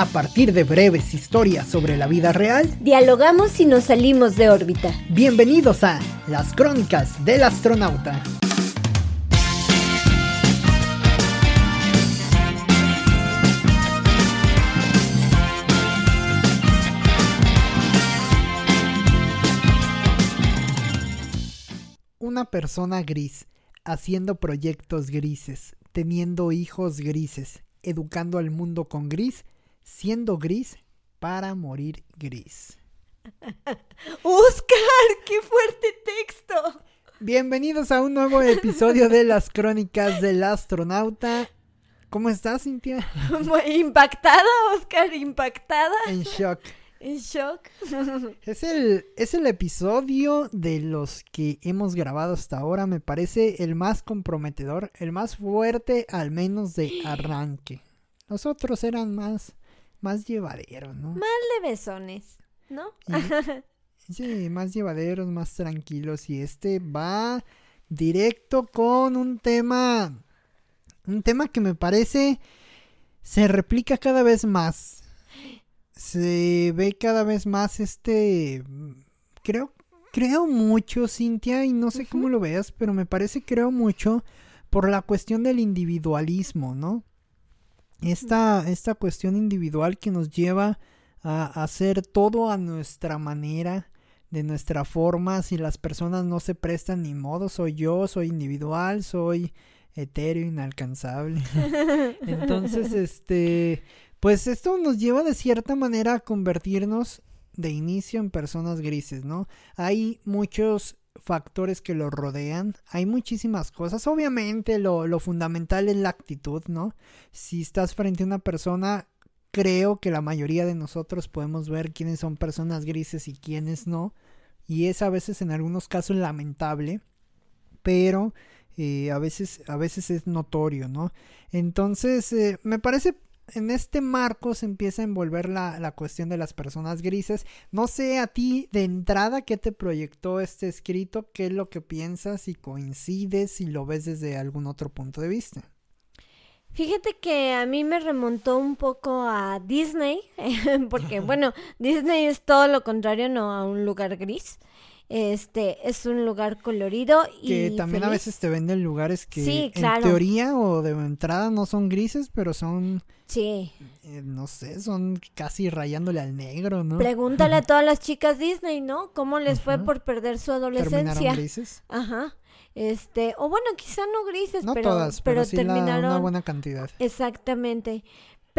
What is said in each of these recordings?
A partir de breves historias sobre la vida real, dialogamos y nos salimos de órbita. Bienvenidos a Las Crónicas del Astronauta. Una persona gris, haciendo proyectos grises, teniendo hijos grises, educando al mundo con gris, siendo gris para morir gris. Oscar, qué fuerte texto. Bienvenidos a un nuevo episodio de las crónicas del astronauta. ¿Cómo estás, Cintia? impactada, Oscar, impactada. En shock. En shock. Es el, es el episodio de los que hemos grabado hasta ahora, me parece el más comprometedor, el más fuerte, al menos de arranque. Los otros eran más, más llevaderos, ¿no? Más levesones, ¿no? sí, más llevaderos, más tranquilos. Y este va directo con un tema, un tema que me parece se replica cada vez más. Se ve cada vez más este, creo, creo mucho, Cintia, y no sé cómo lo veas, pero me parece creo mucho por la cuestión del individualismo, ¿no? Esta, esta cuestión individual que nos lleva a hacer todo a nuestra manera, de nuestra forma, si las personas no se prestan ni modo, soy yo, soy individual, soy etéreo, inalcanzable. Entonces, este, pues esto nos lleva de cierta manera a convertirnos de inicio en personas grises, ¿no? Hay muchos factores que lo rodean. Hay muchísimas cosas. Obviamente lo, lo, fundamental es la actitud, ¿no? Si estás frente a una persona, creo que la mayoría de nosotros podemos ver quiénes son personas grises y quiénes no. Y es a veces en algunos casos lamentable, pero eh, a, veces, a veces es notorio, ¿no? Entonces, eh, me parece en este marco se empieza a envolver la, cuestión de las personas grises. No sé a ti de entrada qué te proyectó este escrito, qué es lo que piensas, si coincides, si lo ves desde algún otro punto de vista. Fíjate que a mí me remontó un poco a Disney, porque bueno, Disney es todo lo contrario, no a un lugar gris. Este es un lugar colorido y que también a veces te venden lugares que en teoría o de entrada no son grises, pero son Sí. Eh, no sé, son casi rayándole al negro, ¿no? Pregúntale a todas las chicas Disney, ¿no? ¿Cómo les fue por perder su adolescencia? ¿Terminaron grises? Ajá. Este, o bueno, quizá no grises, no pero, todas, pero, sí terminaron una buena cantidad. Exactamente.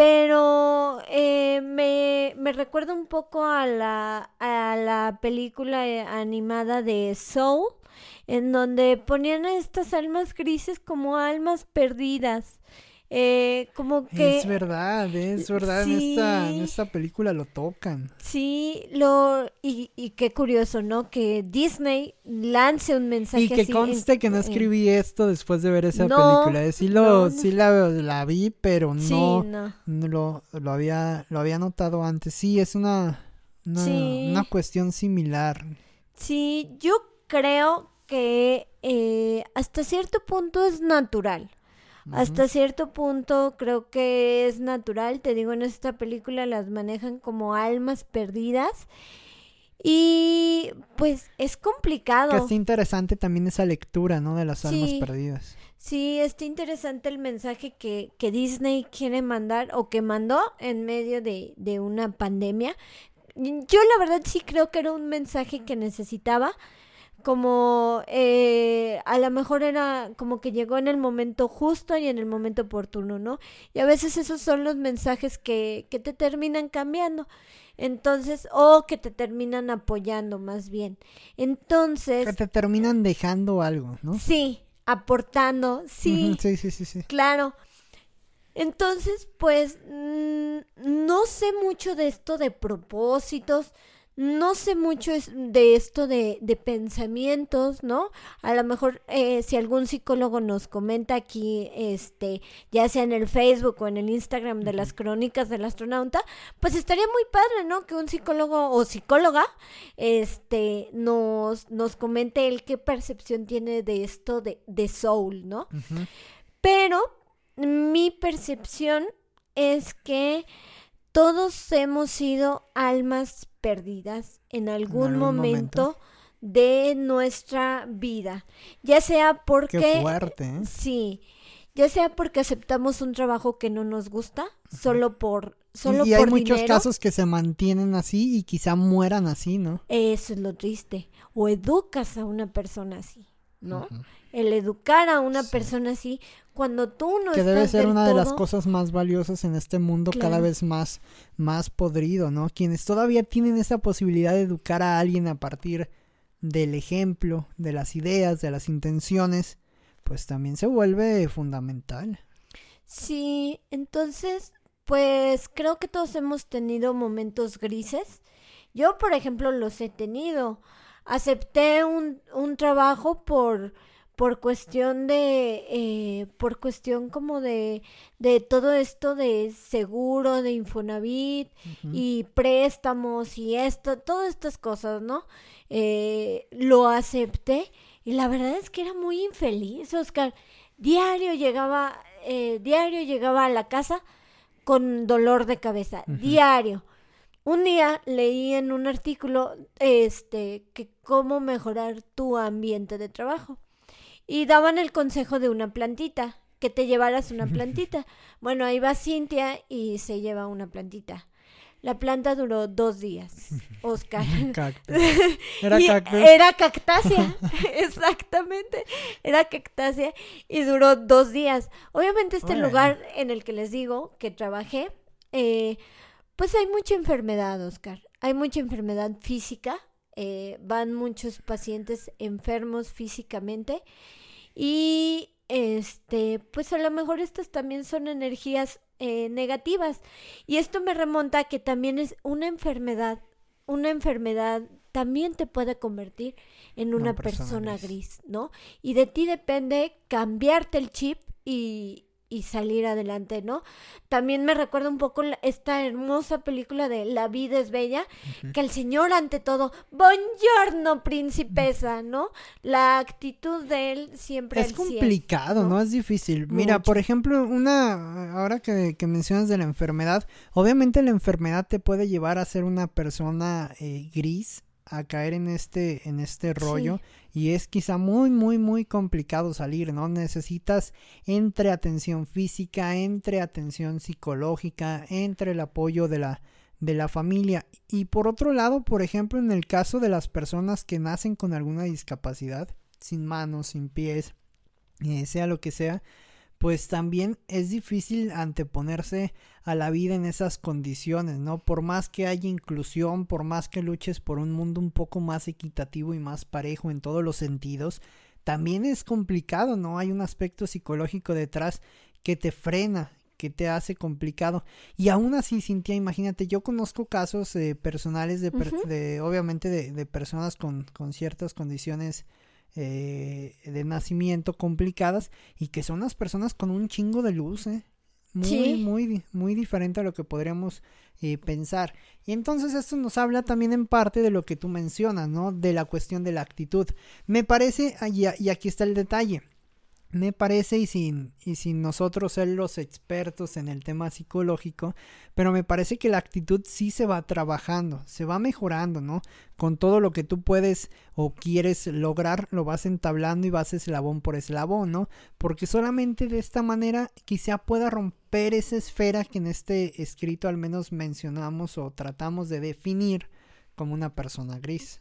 Pero eh, me, me, recuerda un poco a la, a la película eh, animada de Soul, en donde ponían a estas almas grises como almas perdidas. Eh, como que... Es verdad, es verdad, en, esta, en esta película lo tocan. Sí, lo... Y, y qué curioso, ¿no? Que Disney lance un mensaje Y que conste que no escribí esto después de ver esa película. Eh, sí, lo, sí la, la, vi, pero no, no. lo, lo, había, lo había notado antes. Sí, es una, una, una cuestión similar. Sí, yo creo que eh, hasta cierto punto es natural. Hasta cierto punto creo que es natural, te digo, en esta película las manejan como almas perdidas y pues es complicado. Que está interesante también esa lectura, ¿no? De las almas perdidas. Sí, está interesante el mensaje que, que Disney quiere mandar o que mandó en medio de, de una pandemia. Yo la verdad sí creo que era un mensaje que necesitaba como eh, a lo mejor era como que llegó en el momento justo y en el momento oportuno, ¿no? Y a veces esos son los mensajes que, que te terminan cambiando. Entonces, o que te terminan apoyando más bien. Entonces... Que te terminan dejando algo, ¿no? Sí, aportando, sí. sí, sí, sí, sí. Claro. Entonces, pues, mm, no sé mucho de esto de propósitos, no sé mucho de esto de, de pensamientos, ¿no? A lo mejor eh, si algún psicólogo nos comenta aquí, este, ya sea en el Facebook o en el Instagram de las crónicas del astronauta, pues estaría muy padre, ¿no? Que un psicólogo o psicóloga, este, nos, nos comente él qué percepción tiene de esto de, de soul, ¿no? Pero mi percepción es que todos hemos sido almas perdidas en algún, momento, de nuestra vida, ya sea porque Qué fuerte, ¿eh? sí, ya sea porque aceptamos un trabajo que no nos gusta solo por solo y, y hay muchos casos que se mantienen así y quizá mueran así, ¿no? Eso es lo triste. O educas a una persona así, ¿no? El educar a una persona así, cuando tú no que estás debe ser una de las cosas más valiosas en este mundo cada vez más más podrido, ¿no? Quienes todavía tienen esa posibilidad de educar a alguien a partir del ejemplo, de las ideas, de las intenciones, pues también se vuelve fundamental. Sí, entonces, pues creo que todos hemos tenido momentos grises. Yo, por ejemplo, los he tenido. Acepté un, un trabajo por, por cuestión de, eh, por cuestión como de, de todo esto de seguro, de Infonavit y préstamos y esto, todas estas cosas, ¿no? Eh, lo acepté y la verdad es que era muy infeliz, Oscar. Diario llegaba, eh, diario llegaba a la casa con dolor de cabeza, diario. Un día leí en un artículo este que cómo mejorar tu ambiente de trabajo y daban el consejo de una plantita, que te llevaras una plantita. Bueno, ahí va Cintia y se lleva una plantita. La planta duró dos días, Oscar. Cactus. Era cactus. Era cactácea, exactamente. Era cactácea y duró dos días. Obviamente este lugar en el que les digo que trabajé, eh, pues hay mucha enfermedad, Oscar. Hay mucha enfermedad física. eh, van muchos pacientes enfermos físicamente y este, pues a lo mejor estas también son energías eh, negativas. Y esto me remonta a que también es una enfermedad. Una enfermedad también te puede convertir en una, persona, gris. gris. ¿no? Y de ti depende cambiarte el chip y, y salir adelante, ¿no? También me recuerda un poco esta hermosa película de La vida es bella, que el señor ante todo, buongiorno principesa, ¿no? La actitud de él siempre Es al cien, complicado, ¿no? Es difícil. Mira, Mucho. por ejemplo, una, ahora que, que mencionas de la enfermedad, obviamente la enfermedad te puede llevar a ser una persona eh, gris, a caer en este, en este rollo, y es quizá muy, muy, muy complicado salir, ¿no? Necesitas entre atención física, entre atención psicológica, entre el apoyo de la, de la familia. Y por otro lado, por ejemplo, en el caso de las personas que nacen con alguna discapacidad, sin manos, sin pies, eh, sea lo que sea, pues también es difícil anteponerse a la vida en esas condiciones, ¿no? Por más que haya inclusión, por más que luches por un mundo un poco más equitativo y más parejo en todos los sentidos, también es complicado, ¿no? Hay un aspecto psicológico detrás que te frena, que te hace complicado. Y aún así, Cintia, imagínate, yo conozco casos eh, personales de, per- de, obviamente, de, de personas con, con ciertas condiciones eh, de nacimiento complicadas y que son las personas con un chingo de luz, ¿eh? Muy, Sí. muy, muy diferente a lo que podríamos eh, pensar. Y entonces esto nos habla también en parte de lo que tú mencionas, ¿no? De la cuestión de la actitud. Me parece, ah, y, y aquí está el detalle, me parece, y sin, y sin nosotros ser los expertos en el tema psicológico, pero me parece que la actitud sí se va trabajando, se va mejorando, ¿no? Con todo lo que tú puedes o quieres lograr, lo vas entablando y vas eslabón por eslabón, ¿no? Porque solamente de esta manera quizá pueda romper esa esfera que en este escrito al menos mencionamos o tratamos de definir como una persona gris.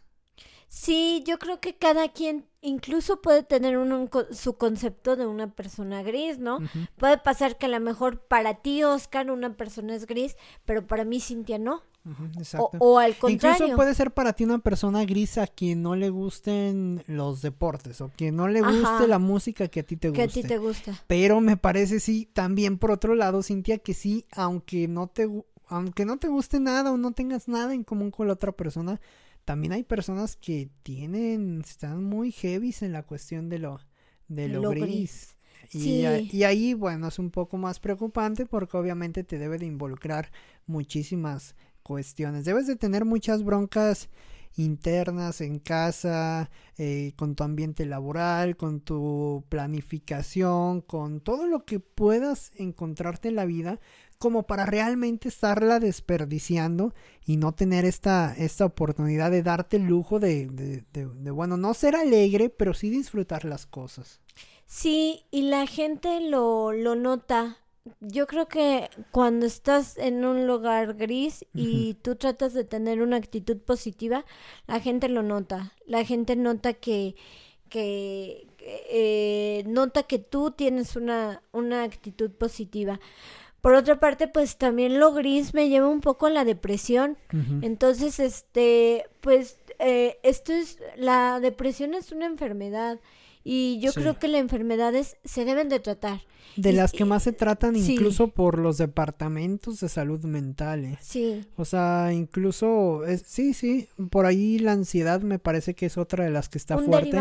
Sí, yo creo que cada quien incluso puede tener un, su concepto de una persona gris, ¿no? Puede pasar que a lo mejor para ti, Oscar, una persona es gris, pero para mí, Cintia, no. Ujú, O, exacto. o al contrario. Incluso puede ser para ti una persona gris a quien no le gusten los deportes o que no le guste Ajá. la música que a ti te que guste. a ti te gusta. Pero me parece sí, también por otro lado, Cintia, que sí, aunque no te aunque no te guste nada o no tengas nada en común con la otra persona, también hay personas que tienen, están muy heavies en la cuestión de lo, de lo, Lo gris. gris. Y, Sí. a- y ahí, bueno, es un poco más preocupante porque obviamente te debe de involucrar muchísimas cuestiones. Debes de tener muchas broncas internas en casa, eh, con tu ambiente laboral, con tu planificación, con todo lo que puedas encontrarte en la vida como para realmente estarla desperdiciando y no tener esta, esta oportunidad de darte el lujo de, de, de, bueno, no ser alegre, pero sí disfrutar las cosas. Sí, y la gente lo, lo nota. Yo creo que cuando estás en un lugar gris y tú tratas de tener una actitud positiva, la gente lo nota. La gente nota que, que eh, nota que tú tienes una, una actitud positiva. Por otra parte, pues también lo gris me lleva un poco a la depresión. Entonces, este, pues, eh, esto es, la depresión es una enfermedad y yo creo que las enfermedades se deben de tratar. De las que más se tratan incluso por los departamentos de salud mental. ¿eh? Sí. O sea, incluso, sí, sí, por ahí la ansiedad me parece que es otra de las que está fuerte.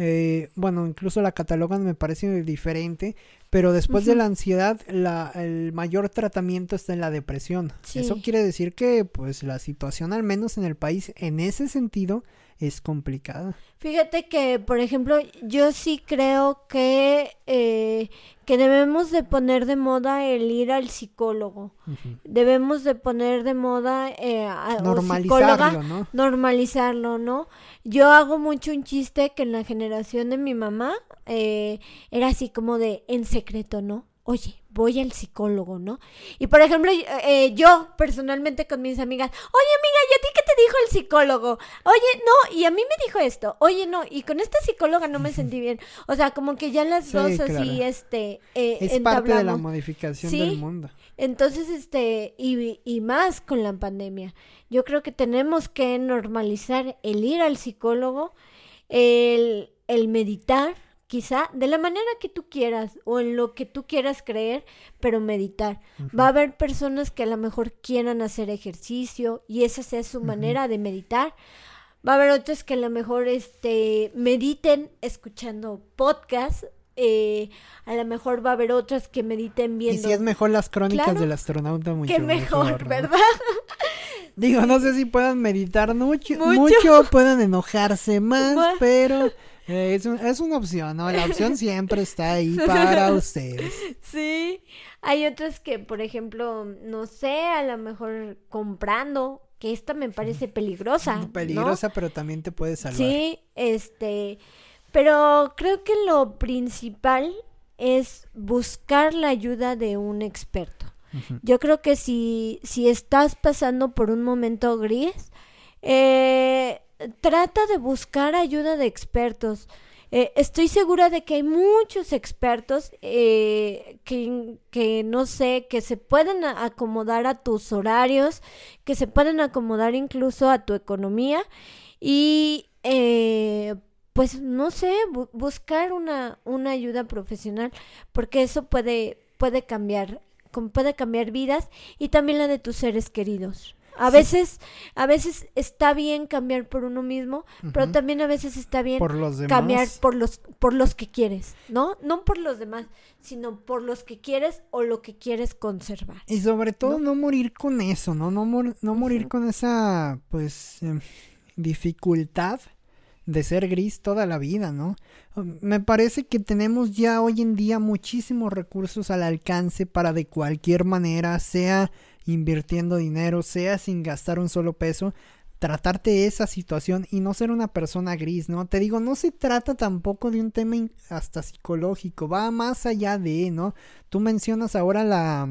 Eh, bueno, incluso la catalogan me parece diferente, pero después de la ansiedad, la, el mayor tratamiento está en la depresión. Eso quiere decir que, pues, la situación, al menos en el país, en ese sentido, es complicada. Fíjate que, por ejemplo, yo sí creo que, eh, que debemos de poner de moda el ir al psicólogo. Debemos de poner de moda eh, normalizarlo, ¿no? Normalizarlo, ¿no? Yo hago mucho un chiste que en la generación de mi mamá eh, era así como de en secreto, ¿no? Oye, voy al psicólogo, ¿no? Y por ejemplo, eh, yo personalmente con mis amigas, oye amiga, ¿y a ti qué te dijo el psicólogo? Oye, no, y a mí me dijo esto, oye, no, y con esta psicóloga no me sentí bien. O sea, como que ya las dos así, este, eh, Es parte de la modificación del mundo. Entonces, este, y, y más con la pandemia. Yo creo que tenemos que normalizar el ir al psicólogo, el, el meditar, quizá de la manera que tú quieras o en lo que tú quieras creer, pero meditar. Va a haber personas que a lo mejor quieran hacer ejercicio y esa sea su manera de meditar. Va a haber otros que a lo mejor este, mediten escuchando podcast. Eh, a lo mejor va a haber otras que mediten viendo. Y si es mejor las crónicas del astronauta, mucho Qué mejor, ¿verdad? Digo, no sé si puedan meditar mucho, mucho, puedan enojarse más, pero eh, es, es, una opción, ¿no? La opción siempre está ahí para ustedes. Sí, hay otras que, por ejemplo, no sé, a lo mejor comprando, que esta me parece peligrosa. Peligrosa, pero también te puede salvar. Sí, este, pero creo que lo principal es buscar la ayuda de un experto. Yo creo que si, si estás pasando por un momento gris, eh, trata de buscar ayuda de expertos. Eh, estoy segura de que hay muchos expertos eh, que, que, no sé, que se pueden acomodar a tus horarios, que se pueden acomodar incluso a tu economía y eh, pues no sé, buscar una, una ayuda profesional porque eso puede, puede cambiar, puede cambiar vidas y también la de tus seres queridos. A veces, a veces está bien cambiar por uno mismo, pero también a veces está bien cambiar por los, por los que quieres, ¿no? No por los demás, sino por los que quieres o lo que quieres conservar. Y sobre todo no, morir con eso, ¿no? No, no morir con esa, pues, em, dificultad de ser gris toda la vida, ¿no? Me parece que tenemos ya hoy en día muchísimos recursos al alcance para de cualquier manera, sea invirtiendo dinero, sea sin gastar un solo peso, tratarte esa situación y no ser una persona gris, ¿no? Te digo, no se trata tampoco de un tema hasta psicológico, va más allá de, ¿no? Tú mencionas ahora la,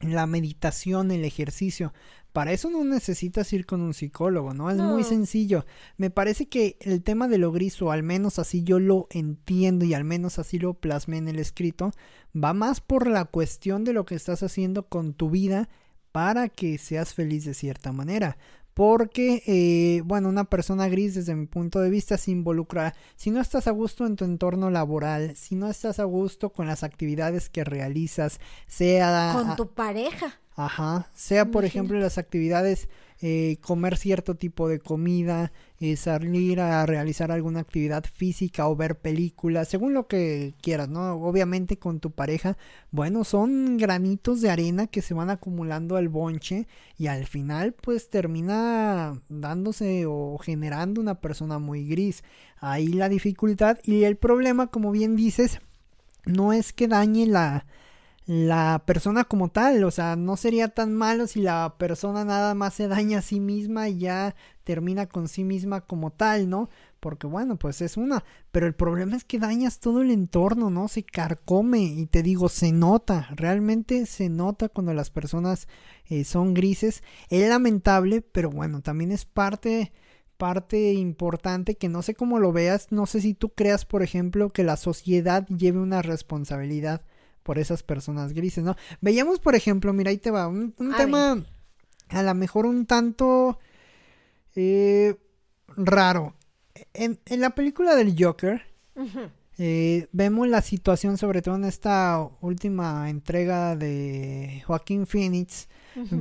la meditación, el ejercicio. Para eso no necesitas ir con un psicólogo, ¿no? Es muy sencillo. Me parece que el tema de lo gris, o al menos así yo lo entiendo y al menos así lo plasmé en el escrito, va más por la cuestión de lo que estás haciendo con tu vida para que seas feliz de cierta manera. Porque, eh, bueno, una persona gris desde mi punto de vista se involucra, si no estás a gusto en tu entorno laboral, si no estás a gusto con las actividades que realizas, sea... Con tu pareja. Ajá, sea por ejemplo las actividades eh, comer cierto tipo de comida, eh, salir a realizar alguna actividad física o ver películas, según lo que quieras, ¿no? Obviamente con tu pareja, bueno, son granitos de arena que se van acumulando al bonche y al final pues termina dándose o generando una persona muy gris. Ahí la dificultad y el problema, como bien dices, no es que dañe la la persona como tal, o sea, no sería tan malo si la persona nada más se daña a sí misma y ya termina con sí misma como tal, ¿no? Porque bueno, pues es una, pero el problema es que dañas todo el entorno, ¿no? Se carcome y te digo, se nota, realmente se nota cuando las personas eh, son grises. Es lamentable, pero bueno, también es parte parte importante que no sé cómo lo veas, no sé si tú creas, por ejemplo, que la sociedad lleve una responsabilidad por esas personas grises, ¿no? Veíamos, por ejemplo, mira, ahí te va, un, tema a lo mejor un tanto eh, raro. En, en, la película del Joker, eh, vemos la situación, sobre todo en esta última entrega de Joaquín Phoenix,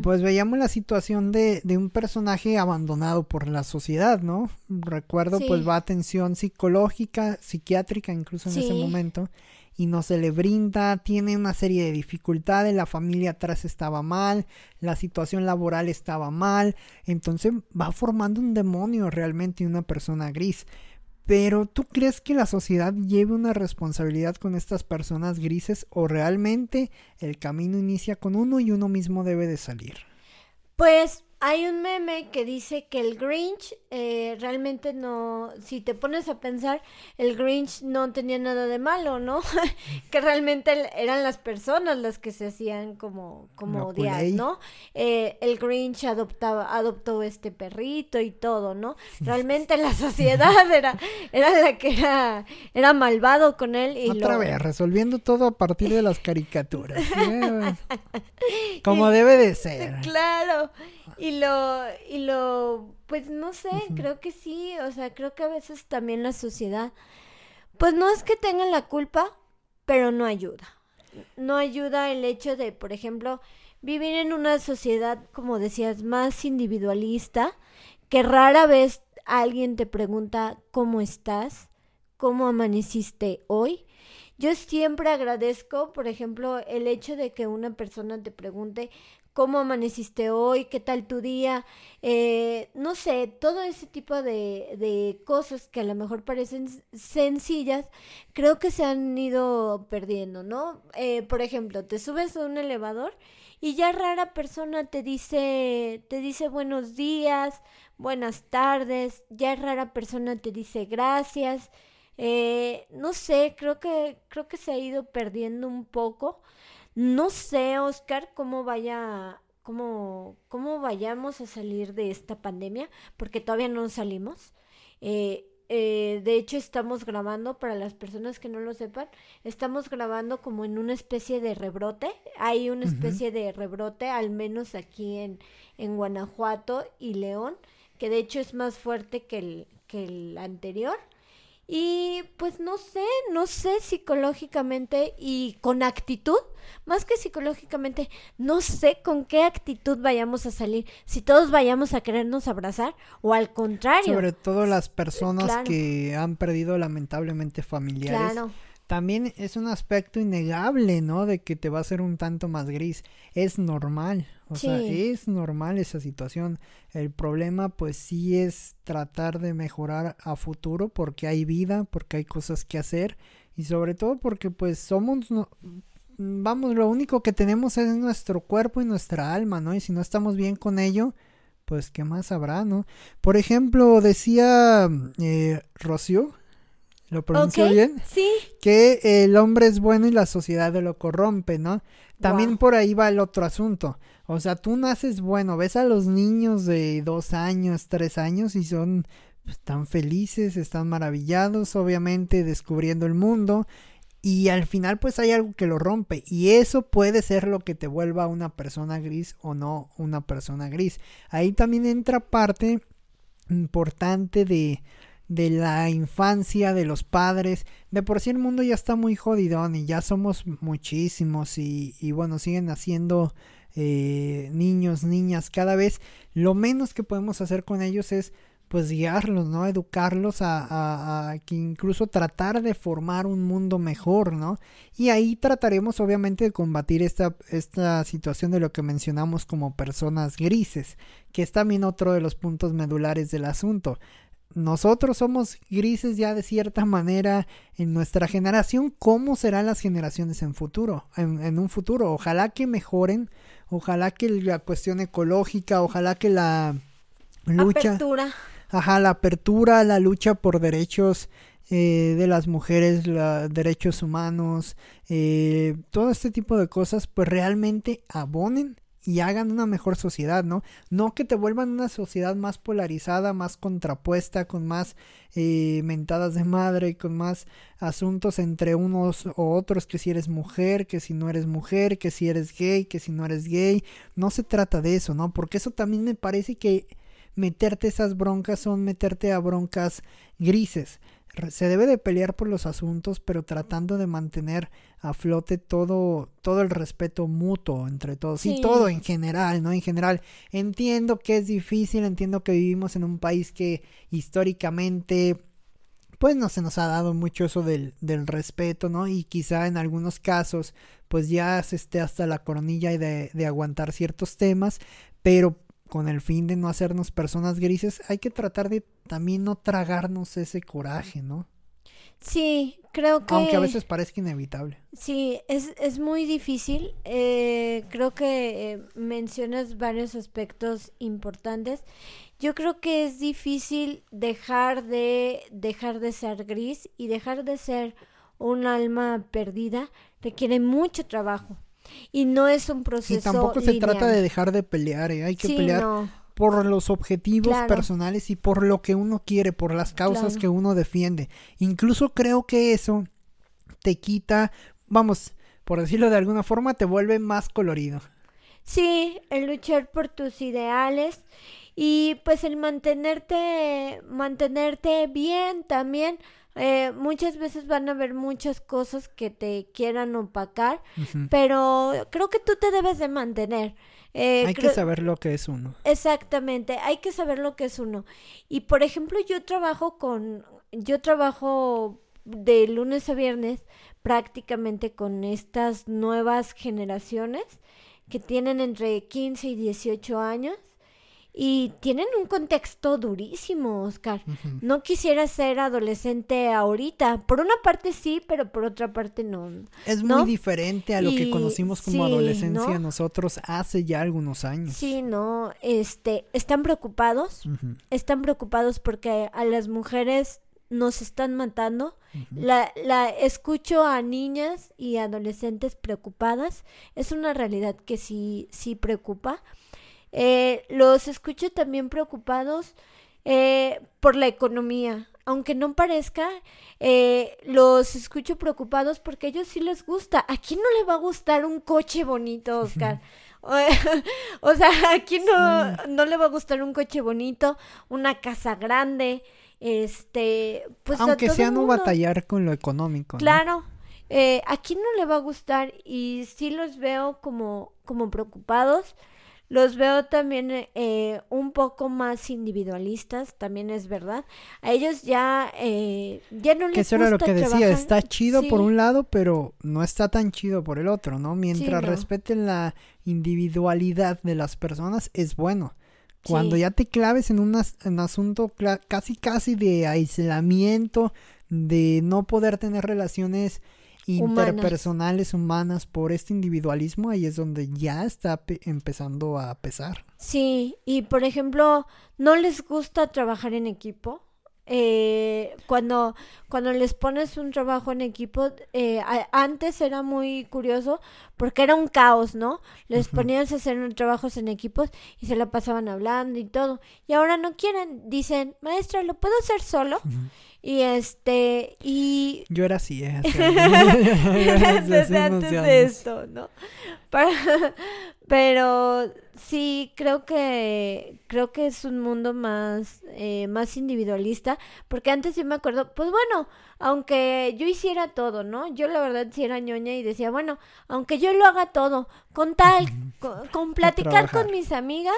pues veíamos la situación de, de, un personaje abandonado por la sociedad, ¿no? Recuerdo, pues va atención psicológica, psiquiátrica incluso en ese momento y no se le brinda, tiene una serie de dificultades, la familia atrás estaba mal, la situación laboral estaba mal, entonces va formando un demonio realmente una persona gris. Pero ¿tú crees que la sociedad lleve una responsabilidad con estas personas grises o realmente el camino inicia con uno y uno mismo debe de salir? Pues hay un meme que dice que el Grinch eh, realmente no, si te pones a pensar, el Grinch no tenía nada de malo, ¿no? que realmente eran las personas las que se hacían como, como odiar, ¿no? Eh, el Grinch adoptaba, adoptó este perrito y todo, ¿no? Realmente la sociedad era, era la que era, era malvado con él. Y Otra vez, resolviendo todo a partir de las caricaturas. como debe de ser. Claro. Y lo, y lo, pues no sé, creo que sí, o sea, creo que a veces también la sociedad, pues no es que tengan la culpa, pero no ayuda. No ayuda el hecho de, por ejemplo, vivir en una sociedad, como decías, más individualista, que rara vez alguien te pregunta cómo estás, cómo amaneciste hoy. Yo siempre agradezco, por ejemplo, el hecho de que una persona te pregunte cómo amaneciste hoy, qué tal tu día, eh, no sé, todo ese tipo de, de, cosas que a lo mejor parecen sencillas, creo que se han ido perdiendo, ¿no? Eh, por ejemplo, te subes a un elevador y ya rara persona te dice, te dice buenos días, buenas tardes, ya rara persona te dice gracias. Eh, no sé, creo que, creo que se ha ido perdiendo un poco. No sé, Oscar, cómo vaya, cómo, cómo vayamos a salir de esta pandemia, porque todavía no salimos. Eh, eh, de hecho, estamos grabando, para las personas que no lo sepan, estamos grabando como en una especie de rebrote. Hay una especie de rebrote, al menos aquí en, en Guanajuato y León, que de hecho es más fuerte que el, que el anterior. Y pues no sé, no sé psicológicamente y con actitud, más que psicológicamente, no sé con qué actitud vayamos a salir, si todos vayamos a querernos abrazar o al contrario. Sobre todo las personas que han perdido lamentablemente familiares. Claro también es un aspecto innegable, ¿no? De que te va a hacer un tanto más gris. Es normal, o sea, es normal esa situación. El problema, pues sí es tratar de mejorar a futuro porque hay vida, porque hay cosas que hacer y sobre todo porque, pues, somos. vamos, lo único que tenemos es nuestro cuerpo y nuestra alma, ¿no? Y si no estamos bien con ello, pues, ¿qué más habrá, no? Por ejemplo, decía eh, Rocío ¿Lo pronuncio bien? Sí. Que el hombre es bueno y la sociedad lo corrompe, ¿no? También por ahí va el otro asunto. O sea, tú naces bueno, ves a los niños de dos años, tres años y son pues, tan felices, están maravillados, obviamente, descubriendo el mundo. Y al final pues hay algo que lo rompe. Y eso puede ser lo que te vuelva una persona gris o no una persona gris. Ahí también entra parte importante de de la infancia, de los padres. De por sí el mundo ya está muy jodidón y ya somos muchísimos y, y bueno, siguen haciendo eh, niños, niñas cada vez. Lo menos que podemos hacer con ellos es pues guiarlos, ¿no? Educarlos a, a, que incluso tratar de formar un mundo mejor, ¿no? Y ahí trataremos obviamente de combatir esta, esta situación de lo que mencionamos como personas grises, que es también otro de los puntos medulares del asunto nosotros somos grises ya de cierta manera en nuestra generación, ¿cómo serán las generaciones en futuro? En, un futuro, ojalá que mejoren, ojalá que la cuestión ecológica, ojalá que la lucha... Apertura. Ajá, la apertura, la lucha por derechos eh, de las mujeres, los derechos humanos, eh, todo este tipo de cosas, pues realmente abonen y hagan una mejor sociedad, ¿no? No que te vuelvan una sociedad más polarizada, más contrapuesta, con más eh, mentadas de madre, con más asuntos entre unos o otros, que si eres mujer, que si no eres mujer, que si eres gay, que si no eres gay. No se trata de eso, ¿no? Porque eso también me parece que meterte esas broncas son meterte a broncas grises se debe de pelear por los asuntos, pero tratando de mantener a flote todo, todo el respeto mutuo entre todos y todo en general, ¿no? En general, entiendo que es difícil, entiendo que vivimos en un país que históricamente pues no se nos ha dado mucho eso del, del respeto, ¿no? Y quizá en algunos casos pues ya se esté hasta la coronilla y de, de aguantar ciertos temas, pero con el fin de no hacernos personas grises, hay que tratar de también no tragarnos ese coraje, ¿no? Sí, creo que... Aunque a veces parezca inevitable. Sí, es, es muy difícil. Eh, creo que eh, mencionas varios aspectos importantes. Yo creo que es difícil dejar de, dejar de ser gris y dejar de ser un alma perdida. Requiere mucho trabajo. Y no es un proceso. Y tampoco se trata de dejar de pelear, ¿eh? hay que pelear por los objetivos personales y por lo que uno quiere, por las causas que uno defiende. Incluso creo que eso te quita, vamos, por decirlo de alguna forma, te vuelve más colorido. Sí, el luchar por tus ideales y pues el mantenerte, mantenerte bien también eh, muchas veces van a haber muchas cosas que te quieran opacar, pero creo que tú te debes de mantener. Eh, hay que saber lo que es uno. Exactamente, hay que saber lo que es uno. Y por ejemplo, yo trabajo con, yo trabajo de lunes a viernes prácticamente con estas nuevas generaciones que tienen entre 15 y 18 años y tienen un contexto durísimo, Oscar. No quisiera ser adolescente ahorita. Por una parte sí, pero por otra parte no. Es muy diferente a lo que conocimos como adolescencia nosotros hace ya algunos años. Sí, no, este, están preocupados. Están preocupados porque a las mujeres nos están matando. la, la escucho a niñas y adolescentes preocupadas. Es una realidad que sí, sí preocupa. Eh, los escucho también preocupados eh, por la economía. Aunque no parezca, eh, los escucho preocupados porque a ellos sí les gusta. ¿A quién no le va a gustar un coche bonito, Oscar? o sea, ¿a quién no, no le va a gustar un coche bonito, una casa grande? Este, pues Aunque sea no batallar con lo económico. Claro. Eh, ¿A quién no le va a gustar? Y sí los veo como, como preocupados. Los veo también eh, un poco más individualistas, también es verdad. A ellos ya, eh, ya no les que eso era lo que decía, está chido por un lado, pero no está tan chido por el otro, ¿no? Mientras respeten la individualidad de las personas, es bueno. Cuando ya te claves en un asunto casi casi de aislamiento, de no poder tener relaciones interpersonales humanas por este individualismo, ahí es donde ya está empezando a pesar. Sí, y por ejemplo, ¿no les gusta trabajar en equipo? Eh, cuando, cuando les pones un trabajo en equipo, eh, antes era muy curioso porque era un caos, ¿no? Les ponías a hacer trabajos en equipos y se la pasaban hablando y todo. Y ahora no quieren, dicen, maestra, ¿lo puedo hacer solo? Y este, y... Yo era así, ¿eh? Desde antes de esto, ¿no? Pero sí, creo que creo que es un mundo más, eh, más individualista, porque antes yo me acuerdo, pues bueno, aunque yo hiciera todo, ¿no? Yo la verdad sí era ñoña y decía, bueno, aunque yo lo haga todo, con tal, con platicar con mis amigas,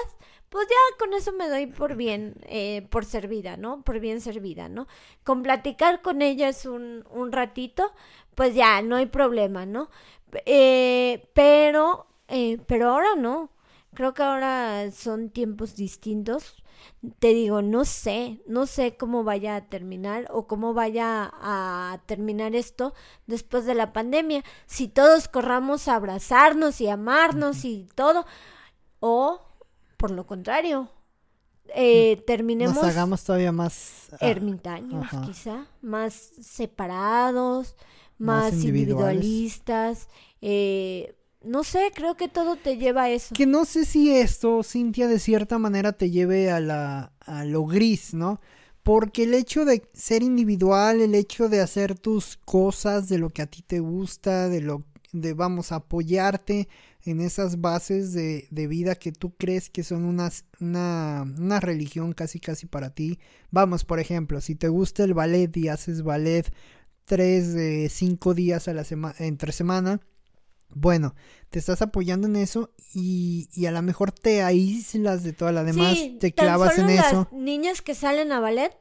pues ya con eso me doy por bien, eh, por servida, ¿no? Por bien servida, ¿no? Con platicar con ellas un, un ratito, pues ya, no hay problema, ¿no? Eh, pero, eh, pero ahora no. Creo que ahora son tiempos distintos. Te digo, no sé, no sé cómo vaya a terminar o cómo vaya a terminar esto después de la pandemia. Si todos corramos a abrazarnos y amarnos y todo, o por lo contrario, eh, terminemos Nos hagamos todavía más... ah, ermitaños, ajá. quizá, más separados, Más más, individualistas. eh, no sé, creo que todo te lleva a eso. Que no sé si esto, Cintia, de cierta manera te lleve a, la, a lo gris, ¿no? Porque el hecho de ser individual, el hecho de hacer tus cosas, de lo que a ti te gusta, de lo de vamos a apoyarte en esas bases de, de vida que tú crees que son unas, una, una religión casi casi para ti. Vamos, por ejemplo, si te gusta el ballet y haces ballet tres de cinco días a la semana entre semana, bueno, te estás apoyando en eso y, y a lo mejor te aíslas de toda la demás, Sí, te tan clavas en eso. Niñas que salen a ballet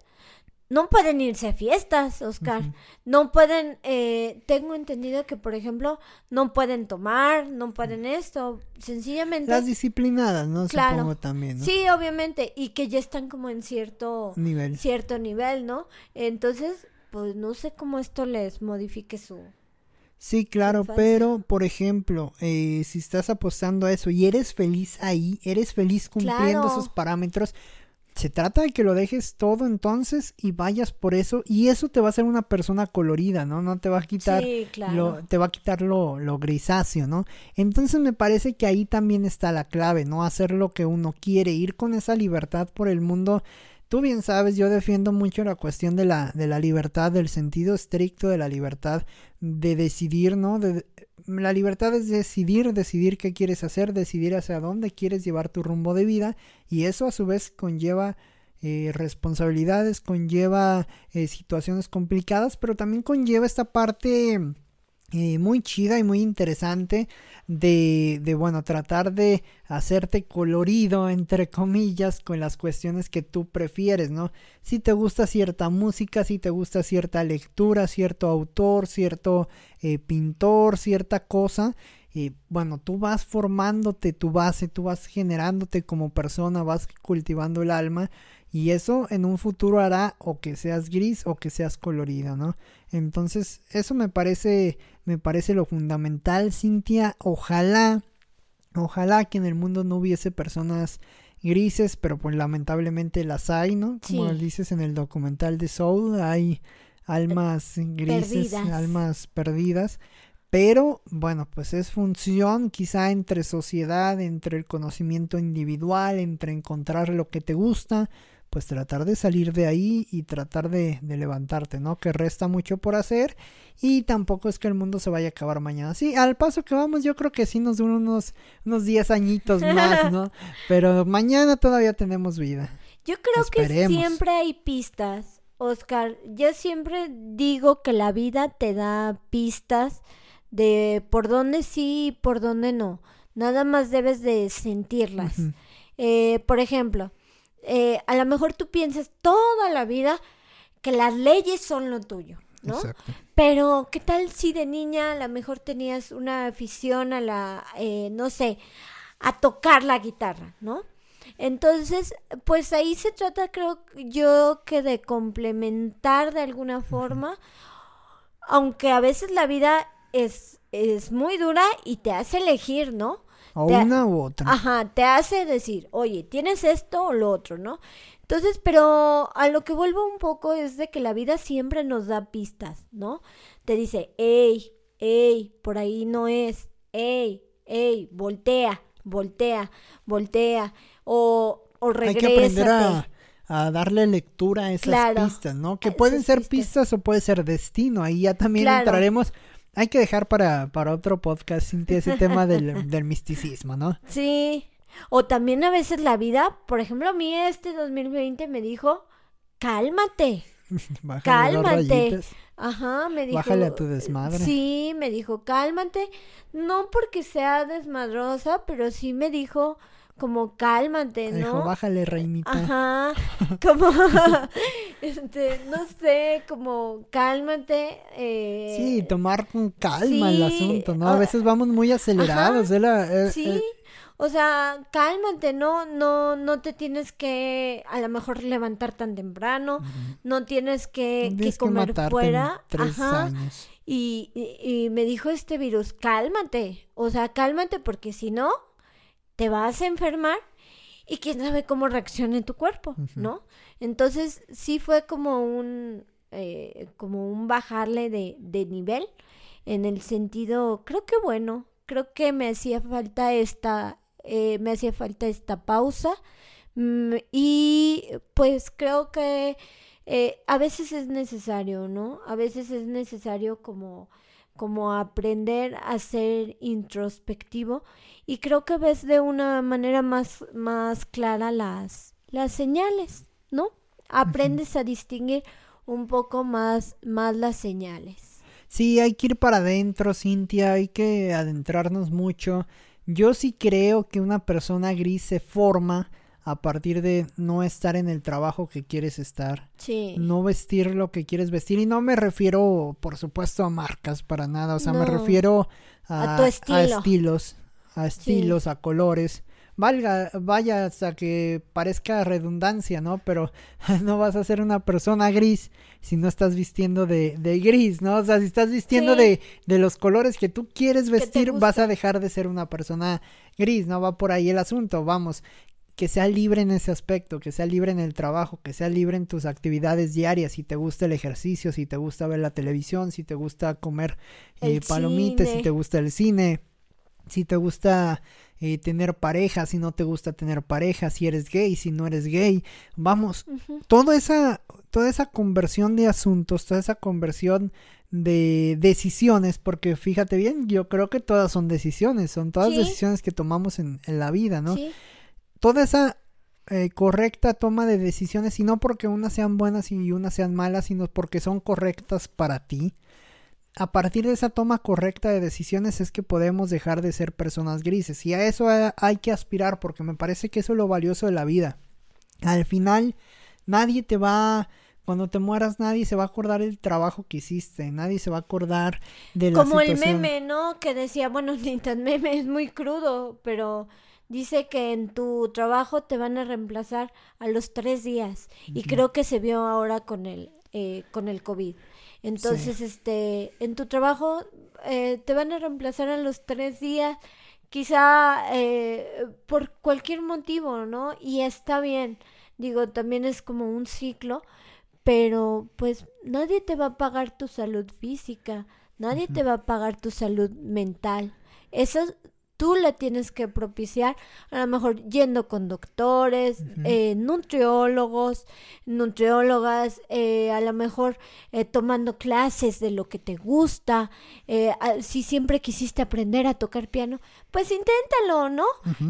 no pueden irse a fiestas, Oscar. No pueden, eh, tengo entendido que, por ejemplo, no pueden tomar, no pueden esto. Sencillamente. Las disciplinadas, ¿no? Claro. Supongo también, ¿no? Sí, obviamente. Y que ya están como en cierto, Nivel. cierto nivel, ¿no? Entonces, pues no sé cómo esto les modifique su... Sí, claro, pero por ejemplo, eh, si estás apostando a eso y eres feliz ahí, eres feliz cumpliendo Claro. esos parámetros, se trata de que lo dejes todo entonces y vayas por eso y eso te va a hacer una persona colorida, ¿no? No te va a quitar Sí, claro. lo, te va a quitar lo, lo grisáceo, ¿no? Entonces me parece que ahí también está la clave, ¿no? Hacer lo que uno quiere, ir con esa libertad por el mundo. Tú bien sabes, yo defiendo mucho la cuestión de la, de la libertad, del sentido estricto de la libertad, de decidir, ¿no? De, la libertad es decidir, decidir qué quieres hacer, decidir hacia dónde quieres llevar tu rumbo de vida y eso a su vez conlleva eh, responsabilidades, conlleva eh, situaciones complicadas, pero también conlleva esta parte eh, muy chida y muy interesante de, de, bueno, tratar de hacerte colorido, entre comillas, con las cuestiones que tú prefieres, ¿no? Si te gusta cierta música, si te gusta cierta lectura, cierto autor, cierto eh, pintor, cierta cosa, y bueno, tú vas formándote tu base, tú vas generándote como persona, vas cultivando el alma y eso en un futuro hará o que seas gris o que seas colorido, ¿no? Entonces, eso me parece me parece lo fundamental, Cintia, ojalá ojalá que en el mundo no hubiese personas grises, pero pues lamentablemente las hay, ¿no? Como Sí. dices en el documental de Soul, hay almas grises, Perdidas. almas perdidas. Pero bueno, pues es función quizá entre sociedad, entre el conocimiento individual, entre encontrar lo que te gusta, pues tratar de salir de ahí y tratar de, de levantarte, ¿no? Que resta mucho por hacer y tampoco es que el mundo se vaya a acabar mañana. Sí, al paso que vamos yo creo que sí nos duran unos, unos 10 añitos más, ¿no? Pero mañana todavía tenemos vida. Yo creo Esperemos. que siempre hay pistas, Oscar. Yo siempre digo que la vida te da pistas de por dónde sí y por dónde no. Nada más debes de sentirlas. Eh, por ejemplo, eh, a lo mejor tú piensas toda la vida que las leyes son lo tuyo, ¿no? Exacto. Pero, ¿qué tal si de niña a lo mejor tenías una afición a la, eh, no sé, a tocar la guitarra, ¿no? Entonces, pues ahí se trata, creo yo, que de complementar de alguna forma, aunque a veces la vida es, es muy dura y te hace elegir, ¿no? O Te- una u otra. Ajá, te hace decir, oye, tienes esto o lo otro, ¿no? Entonces, pero a lo que vuelvo un poco es de que la vida siempre nos da pistas, ¿no? Te dice, hey, hey, por ahí no es, hey, hey, voltea, voltea, voltea, o, o Hay que aprender regrésate. a, a darle lectura a esas Claro, pistas, ¿no? Que pueden ser pistas. pistas o puede ser destino. Ahí ya también Claro. entraremos. Hay que dejar para, para otro podcast, Cintia, ese tema del, del misticismo, ¿no? Sí, o también a veces la vida, por ejemplo, a mí este 2020 me dijo, cálmate. Bájale Cálmate. Ajá, me dijo. Bájale a tu desmadre. Sí, me dijo, cálmate. No porque sea desmadrosa, pero sí me dijo como cálmate, ¿no? Dijo, bájale, reinita. Ajá, como, este, no sé, como cálmate. Eh, Sí, tomar con calma el sí, asunto, ¿no? A ah, veces vamos muy acelerados. ¿eh? La- eh, Sí, eh, O sea, cálmate, no, no, no te tienes que a lo mejor levantar tan temprano, no tienes que, No que tienes que comer en fuera. tres Ajá. años. Y, y, y me dijo este virus, cálmate, o sea, cálmate porque si no, te vas a enfermar y quién sabe cómo reaccione tu cuerpo. ¿no? Entonces sí fue como un, eh, como un bajarle de, de nivel en el sentido, creo que bueno, creo que me hacía falta esta, eh, me hacía falta esta pausa mm, y pues creo que eh, a veces es necesario, ¿no? A veces es necesario como, como aprender a ser introspectivo y creo que ves de una manera más, más clara las, las señales, ¿no? Aprendes a distinguir un poco más, más las señales. Sí, hay que ir para adentro, Cintia, hay que adentrarnos mucho. Yo sí creo que una persona gris se forma a partir de no estar en el trabajo que quieres estar, Sí. no vestir lo que quieres vestir y no me refiero, por supuesto, a marcas para nada, o sea, me refiero a, A tu estilo. estilos, a estilos, a colores. Valga, vaya hasta que parezca redundancia, ¿no? Pero no vas a ser una persona gris si no estás vistiendo de, de gris, ¿no? O sea, si estás vistiendo Sí. de, de los colores que tú quieres vestir, vas a dejar de ser una persona gris, ¿no? Va por ahí el asunto, vamos. Que sea libre en ese aspecto, que sea libre en el trabajo, que sea libre en tus actividades diarias, si te gusta el ejercicio, si te gusta ver la televisión, si te gusta comer eh, palomitas, si te gusta el cine, si te gusta eh, tener pareja, si no te gusta tener pareja, si eres gay, si no eres gay. Vamos, toda esa, toda esa conversión de asuntos, toda esa conversión de decisiones, porque fíjate bien, yo creo que todas son decisiones, son todas Sí. decisiones que tomamos en, en la vida, ¿no? Sí. Toda esa eh, correcta toma de decisiones, y no porque unas sean buenas y unas sean malas, sino porque son correctas para ti. A partir de esa toma correcta de decisiones es que podemos dejar de ser personas grises. Y a eso ha- hay que aspirar porque me parece que eso es lo valioso de la vida. Al final, nadie te va... Cuando te mueras, nadie se va a acordar del trabajo que hiciste. Nadie se va a acordar de la Como el meme, ¿no? Que decía, bueno, ni tan meme, es muy crudo, pero dice que en tu trabajo te van a reemplazar a los tres días. Y creo que se vio ahora con el, eh, con el COVID. Entonces, este, en tu trabajo eh, te van a reemplazar a los tres días, quizá eh, por cualquier motivo, ¿no? Y está bien. Digo, también es como un ciclo, pero pues nadie te va a pagar tu salud física, nadie te va a pagar tu salud mental. Eso tú la tienes que propiciar, a lo mejor yendo con doctores, eh, nutriólogos, nutriólogas, eh, a lo mejor eh, tomando clases de lo que te gusta. eh, a- si siempre quisiste aprender a tocar piano, pues inténtalo, ¿no?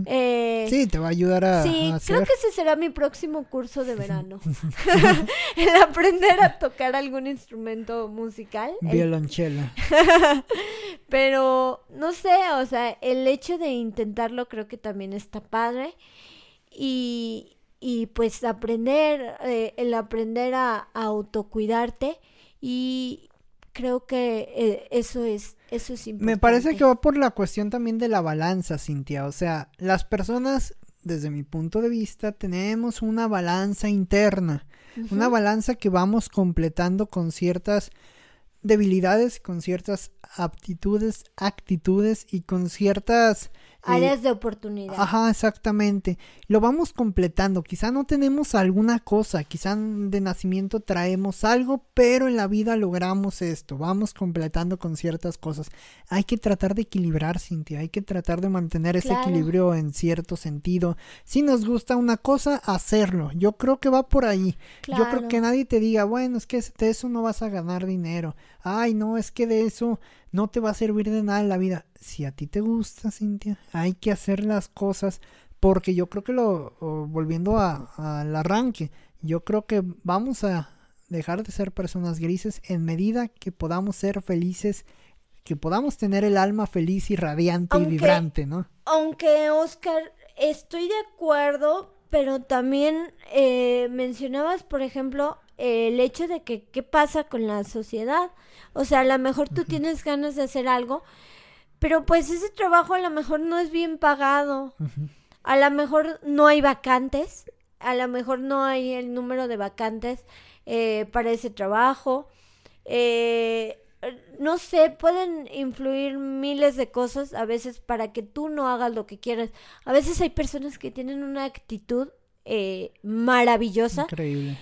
Eh, Sí, te va a ayudar a, Sí, a creo que ese será mi próximo curso de verano. el aprender a tocar algún instrumento musical. el- violonchela. pero no sé, o sea, el hecho de intentarlo creo que también está padre. Y, y pues aprender, eh, el aprender a, a autocuidarte. Y creo que eh, eso es, eso es importante. Me parece que va por la cuestión también de la balanza, Cintia. O sea, las personas, desde mi punto de vista, tenemos una balanza interna. Una balanza que vamos completando con ciertas debilidades, con ciertas aptitudes, actitudes y con ciertas... eh, Áreas de oportunidad. Ajá, exactamente. Lo vamos completando. Quizá no tenemos alguna cosa, quizá de nacimiento traemos algo, pero en la vida logramos esto. Vamos completando con ciertas cosas. Hay que tratar de equilibrar, Cintia. Hay que tratar de mantener ese Claro. equilibrio en cierto sentido. Si nos gusta una cosa, hacerlo. Yo creo que va por ahí. Yo creo que nadie te diga, bueno, es que de eso no vas a ganar dinero. Ay, no, es que de eso no te va a servir de nada en la vida. Si a ti te gusta, Cintia, hay que hacer las cosas porque yo creo que lo, volviendo a- al arranque, yo creo que vamos a dejar de ser personas grises en medida que podamos ser felices, que podamos tener el alma feliz y radiante Aunque- y vibrante, ¿no? Aunque, Oscar, estoy de acuerdo, pero también eh, mencionabas, por ejemplo, el hecho de que qué pasa con la sociedad. O sea, a lo mejor tú tienes ganas de hacer algo, pero pues ese trabajo a lo mejor no es bien pagado. A lo mejor no hay vacantes, a lo mejor no hay el número de vacantes eh, para ese trabajo. Eh, no sé, pueden influir miles de cosas a veces para que tú no hagas lo que quieras. A veces hay personas que tienen una actitud eh, maravillosa. Increíble.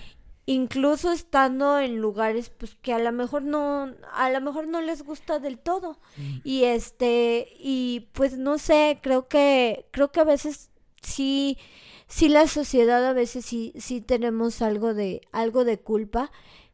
Incluso estando en lugares pues que a lo mejor no, a lo mejor no les gusta del todo. Mm. Y este, y pues no sé, creo que, creo que a veces sí, sí la sociedad a veces sí, sí tenemos algo de, algo de culpa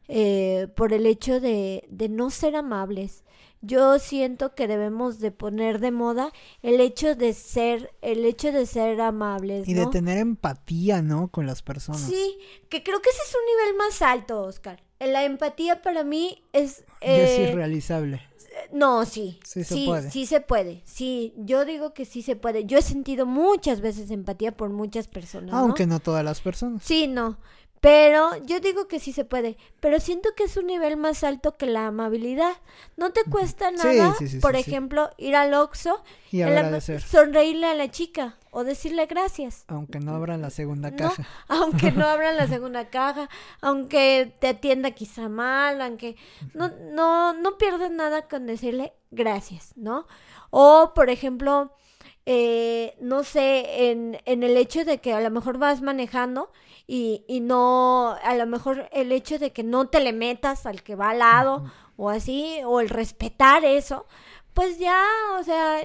eh, por el hecho de, de no ser amables. Yo siento que debemos de poner de moda el hecho de ser, el hecho de ser amables, Y de tener empatía, ¿no? Con las personas. Sí, que creo que ese es un nivel más alto, Oscar. La empatía para mí es... Y es eh, irrealizable. no, sí. Sí se puede. Sí se puede. Sí, yo digo que sí se puede. Yo he sentido muchas veces empatía por muchas personas. ¿no? Aunque no todas las personas. Sí, no. Pero yo digo que sí se puede. Pero siento que es un nivel más alto que la amabilidad. No te cuesta nada, sí, sí, por sí, ejemplo, ir al Oxxo, Y la- sonreírle a la chica o decirle gracias. Aunque no abran la segunda ¿no? caja. Aunque no abran la segunda caja, aunque te atienda quizá mal, aunque no, no, no pierdas nada con decirle gracias, ¿no? O, por ejemplo, eh, no sé, en, en el hecho de que a lo mejor vas manejando y, y no, a lo mejor el hecho de que no te le metas al que va al lado o así, o el respetar eso, pues ya, o sea,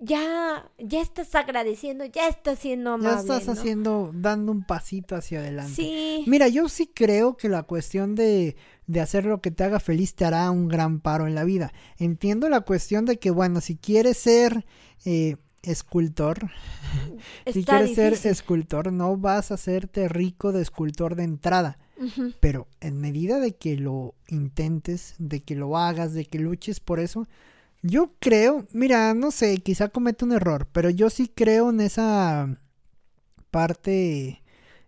ya, ya estás agradeciendo, ya estás siendo amable. Ya estás ¿no? haciendo, dando un pasito hacia adelante. Sí. Mira, yo sí creo que la cuestión de, de hacer lo que te haga feliz te hará un gran paro en la vida. Entiendo la cuestión de que, bueno, si quieres ser eh, escultor, si quieres ser escultor, no vas a hacerte rico de escultor de entrada. Pero en medida de que lo intentes, de que lo hagas, de que luches por eso, yo creo, mira, no sé, quizá cometa un error, pero yo sí creo en esa parte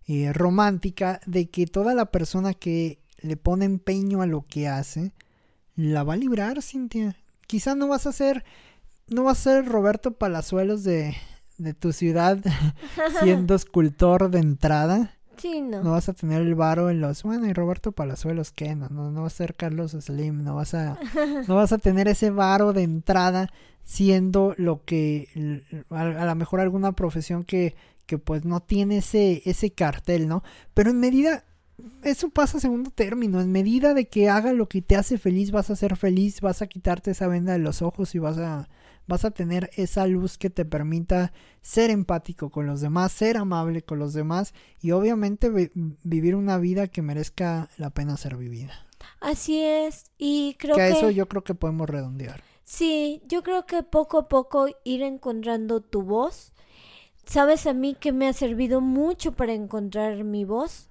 eh, romántica de que toda la persona que le pone empeño a lo que hace, la va a librar, Cintia. Quizá no vas a ser, no vas a ser Roberto Palazuelos de, de tu ciudad siendo escultor de entrada. Sí, no. No vas a tener el varo en los. Bueno, y Roberto Palazuelos, ¿qué? No, no, no vas a ser Carlos Slim, no vas a, no vas a tener ese varo de entrada siendo lo que. A, a lo mejor alguna profesión que, que pues no tiene ese, ese cartel, ¿no? Pero en medida. Eso pasa a segundo término. En medida de que haga lo que te hace feliz, vas a ser feliz, vas a quitarte esa venda de los ojos y vas a, vas a tener esa luz que te permita ser empático con los demás, ser amable con los demás y obviamente vi- vivir una vida que merezca la pena ser vivida. Así es. Y creo que que, a eso yo creo que podemos redondear. sí, yo creo que poco a poco ir encontrando tu voz. Sabes a mí que me ha servido mucho para encontrar mi voz.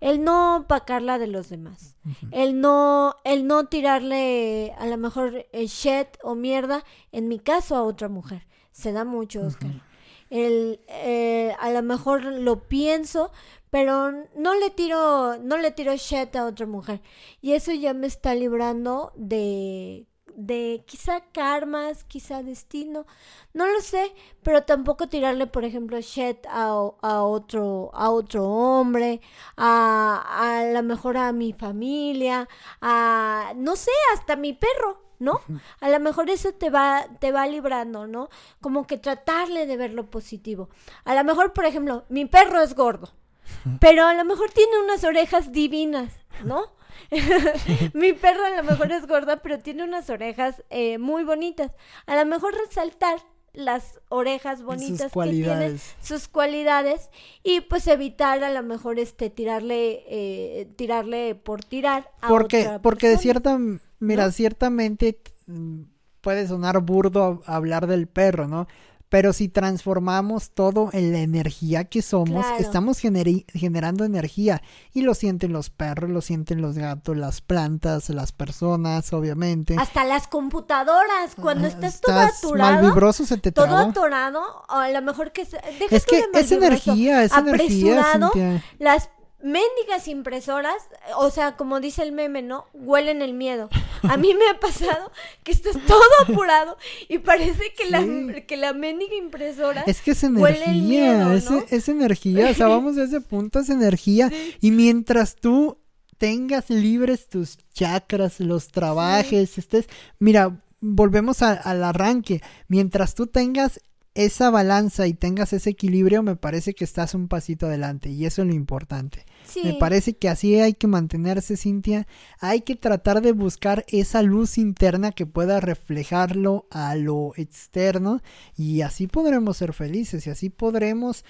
El no opacarla de los demás. El no, el no tirarle a lo mejor el shit o mierda, en mi caso, a otra mujer. Se da mucho, Oscar. El, eh, a lo mejor lo pienso, pero no le tiro, no le tiro shit a otra mujer. Y eso ya me está librando de, de quizá karmas, quizá destino, no lo sé, pero tampoco tirarle, por ejemplo, shit a, a otro, a otro hombre, a, a lo mejor a mi familia, a, no sé, hasta mi perro. ¿No? A lo mejor eso te va, te va librando, ¿no? Como que tratarle de ver lo positivo. A lo mejor, por ejemplo, mi perro es gordo, pero a lo mejor tiene unas orejas divinas, ¿no? Mi perro a lo mejor es gorda, pero tiene unas orejas eh, muy bonitas. A lo mejor resaltar las orejas bonitas que tiene, sus cualidades y pues evitar a lo mejor este tirarle eh, tirarle por tirar a Porque, otra porque de cierta, mira, ¿no? ciertamente mm, puede sonar burdo hablar del perro, ¿no? Pero si transformamos todo en la energía que somos, Claro. estamos generando energía. Y lo sienten los perros, lo sienten los gatos, las plantas, las personas, obviamente. hasta las computadoras cuando Ah, estás, todo estás aturado mal vibroso, se te todo trabó. atorado, a lo mejor que... deja Es que es energía, es energía, Cintia. Las mendigas impresoras, o sea, como dice el meme, ¿no? Huelen el miedo. A mí me ha pasado que estás todo apurado y parece que la, que la mendiga impresora Es que es energía, miedo, es, ¿no? es energía, o sea, vamos a ese punto, es energía. Y mientras tú tengas libres tus chakras, los trabajes, estés, mira, volvemos a- al arranque, mientras tú tengas esa balanza y tengas ese equilibrio, me parece que estás un pasito adelante y eso es lo importante. Sí. Me parece que así hay que mantenerse, Cintia. Hay que tratar de buscar esa luz interna que pueda reflejarlo a lo externo y así podremos ser felices y así podremos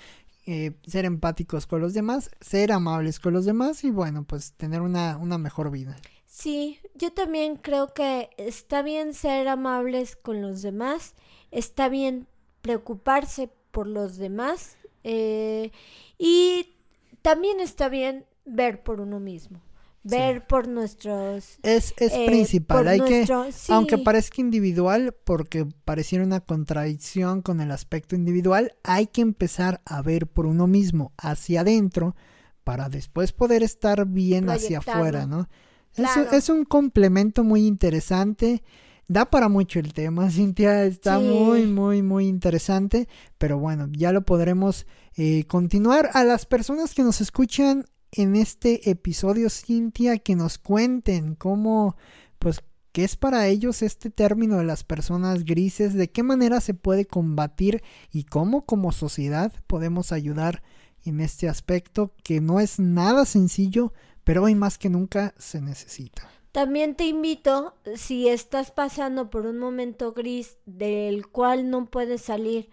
eh, ser empáticos con los demás, ser amables con los demás y bueno, pues tener una, una mejor vida. Sí, yo también creo que está bien ser amables con los demás, está bien preocuparse por los demás eh, y también está bien ver por uno mismo, ver por nuestros... Es, es eh, principal, hay nuestro- que, sí, aunque parezca individual, porque pareciera una contradicción con el aspecto individual, hay que empezar a ver por uno mismo hacia adentro para después poder estar bien hacia afuera, ¿no? Es, Claro. es un complemento muy interesante. Da para mucho el tema, Cintia, está Sí. muy, muy, muy interesante, pero bueno, ya lo podremos eh, continuar. A las personas que nos escuchan en este episodio, Cintia, que nos cuenten cómo, pues, qué es para ellos este término de las personas grises, de qué manera se puede combatir y cómo como sociedad podemos ayudar en este aspecto que no es nada sencillo, pero hoy más que nunca se necesita. También te invito, si estás pasando por un momento gris del cual no puedes salir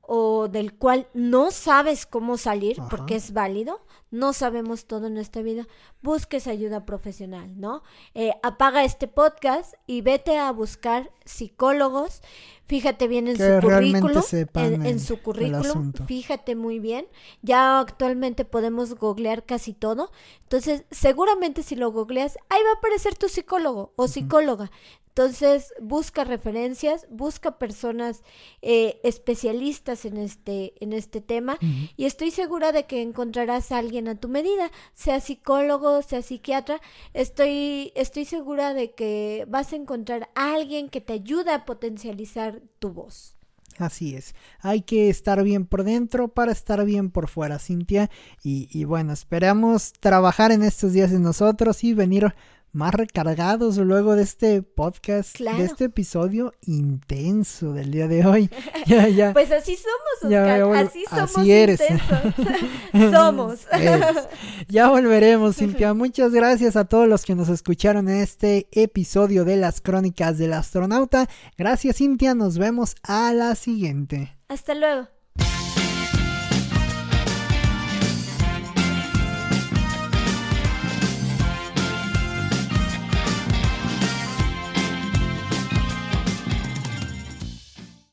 o del cual no sabes cómo salir, Ajá. porque es válido, no sabemos todo en esta vida, busques ayuda profesional, ¿no? Eh, apaga este podcast y vete a buscar psicólogos, fíjate bien en Que su sepan en, su currículum, fíjate muy bien, ya actualmente podemos googlear casi todo, entonces seguramente si lo googleas, ahí va a aparecer tu psicólogo o psicóloga. Entonces, busca referencias, busca personas eh, especialistas en este, en este tema y estoy segura de que encontrarás a alguien a tu medida, sea psicólogo, sea psiquiatra. Estoy, estoy segura de que vas a encontrar a alguien que te ayude a potencializar tu voz. Así es, hay que estar bien por dentro para estar bien por fuera, Cintia. Y, y bueno, esperamos trabajar en estos días en nosotros y venir más recargados luego de este podcast, Claro. de este episodio intenso del día de hoy. ya, ya. Pues así somos, Ya Oscar, así somos así eres. intensos. somos. Eres. Ya volveremos, Cintia. Muchas gracias a todos los que nos escucharon en este episodio de las crónicas del astronauta. Gracias, Cintia. Nos vemos a la siguiente. Hasta luego.